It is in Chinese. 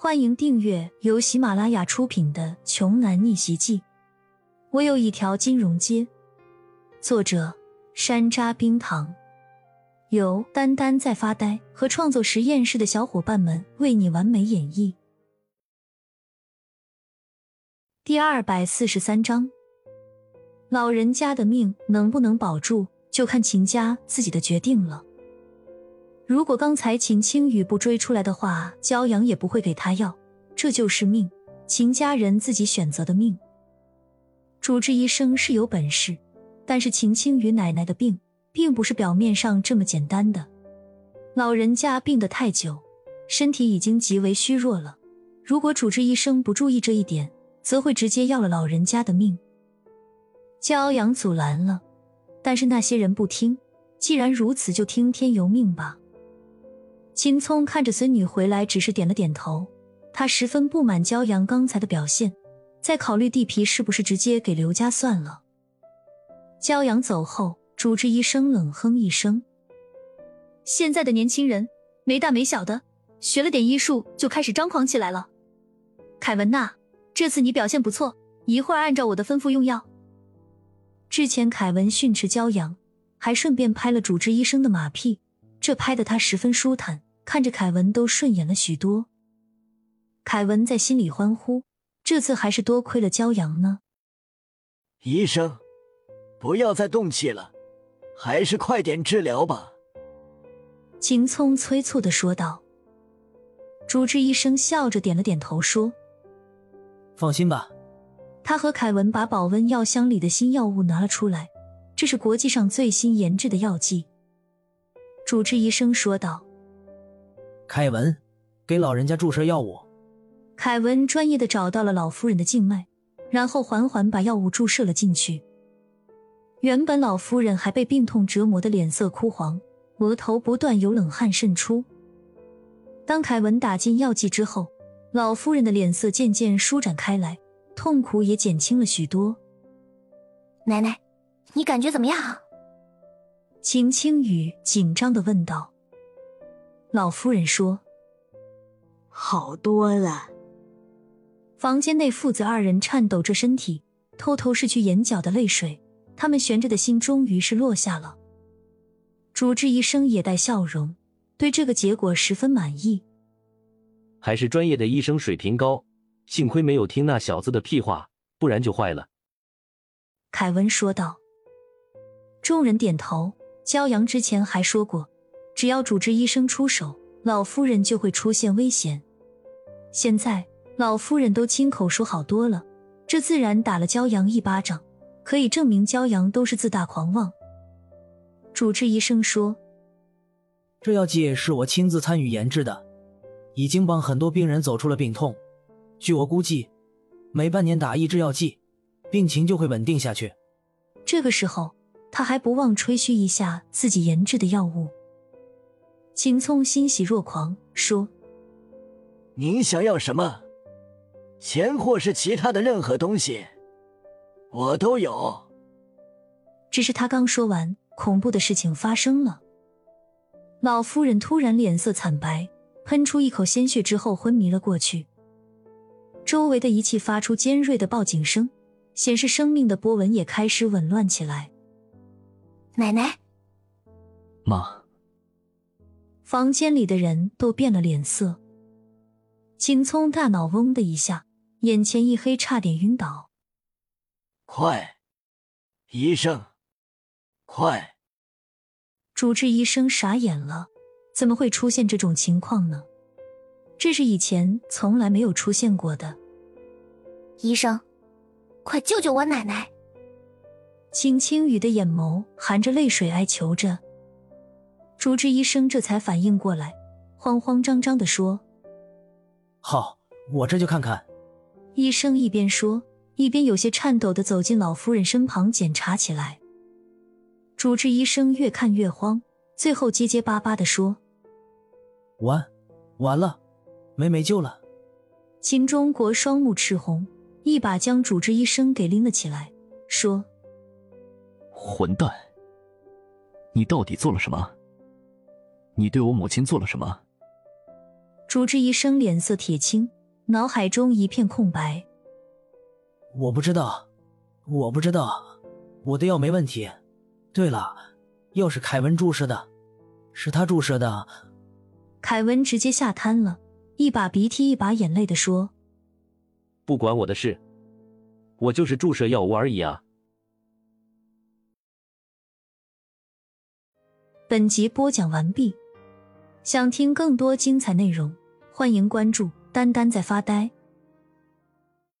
欢迎订阅由喜马拉雅出品的《穷男逆袭记》。我有一条金融街。作者：山楂冰糖，由丹丹在发呆和创作实验室的小伙伴们为你完美演绎。第二百四十三章，老人家的命能不能保住，就看秦家自己的决定了。如果刚才秦青雨不追出来的话，骄阳也不会给他药。这就是命，秦家人自己选择的命。主治医生是有本事，但是秦青雨奶奶的病并不是表面上这么简单的。老人家病得太久，身体已经极为虚弱了。如果主治医生不注意这一点，则会直接要了老人家的命。骄阳阻拦了，但是那些人不听。既然如此，就听天由命吧。秦聪看着孙女回来，只是点了点头。他十分不满骄阳刚才的表现，在考虑地皮是不是直接给刘家算了。骄阳走后，主治医生冷哼一声：“现在的年轻人没大没小的，学了点医术就开始张狂起来了。”凯文呐，这次你表现不错，一会儿按照我的吩咐用药。之前凯文训斥骄阳，还顺便拍了主治医生的马屁，这拍得他十分舒坦。看着凯文都顺眼了许多，凯文在心里欢呼：这次还是多亏了骄阳呢。医生，不要再动气了，还是快点治疗吧。秦聪催促的说道。主治医生笑着点了点头，说：“放心吧。”他和凯文把保温药箱里的新药物拿了出来，这是国际上最新研制的药剂。主治医生说道。凯文，给老人家注射药物。凯文专业的找到了老夫人的静脉，然后缓缓把药物注射了进去。原本老夫人还被病痛折磨的脸色枯黄，额头不断有冷汗渗出。当凯文打进药剂之后，老夫人的脸色渐渐舒展开来，痛苦也减轻了许多。奶奶，你感觉怎么样？秦青雨紧张的问道。老夫人说：“好多了。”房间内父子二人颤抖着身体，偷偷拭去眼角的泪水。他们悬着的心终于是落下了。主治医生也带笑容，对这个结果十分满意。还是专业的医生水平高，幸亏没有听那小子的屁话，不然就坏了。”凯文说道。众人点头。骄阳之前还说过。只要主治医生出手，老夫人就会出现危险。现在老夫人都亲口说好多了，这自然打了骄阳一巴掌，可以证明骄阳都是自大狂妄。主治医生说：“这药剂是我亲自参与研制的，已经帮很多病人走出了病痛。据我估计，每半年打一支药剂，病情就会稳定下去。”这个时候，他还不忘吹嘘一下自己研制的药物。秦聪欣喜若狂，说：“您想要什么？钱或是其他的任何东西，我都有。”只是他刚说完，恐怖的事情发生了。老夫人突然脸色惨白，喷出一口鲜血之后昏迷了过去。周围的仪器发出尖锐的报警声，显示生命的波纹也开始紊乱起来。奶奶，妈。房间里的人都变了脸色。秦聪大脑嗡的一下，眼前一黑，差点晕倒。快，医生，快！主治医生傻眼了，怎么会出现这种情况呢？这是以前从来没有出现过的。医生，快救救我奶奶！秦青雨的眼眸含着泪水哀求着。主治医生这才反应过来，慌慌张张的说：“好，我这就看看。”医生一边说，一边有些颤抖的走进老夫人身旁检查起来。主治医生越看越慌，最后结结巴巴的说：“完，完了，没没救了。”秦中国双目赤红，一把将主治医生给拎了起来，说：“混蛋，你到底做了什么？”你对我母亲做了什么？主治医生脸色铁青，脑海中一片空白。我不知道，我不知道，我的药没问题。对了，药是凯文注射的，是他注射的。凯文直接吓瘫了，一把鼻涕一把眼泪的说：“不管我的事，我就是注射药物而已啊。”本集播讲完毕，想听更多精彩内容，欢迎关注“丹丹在发呆”。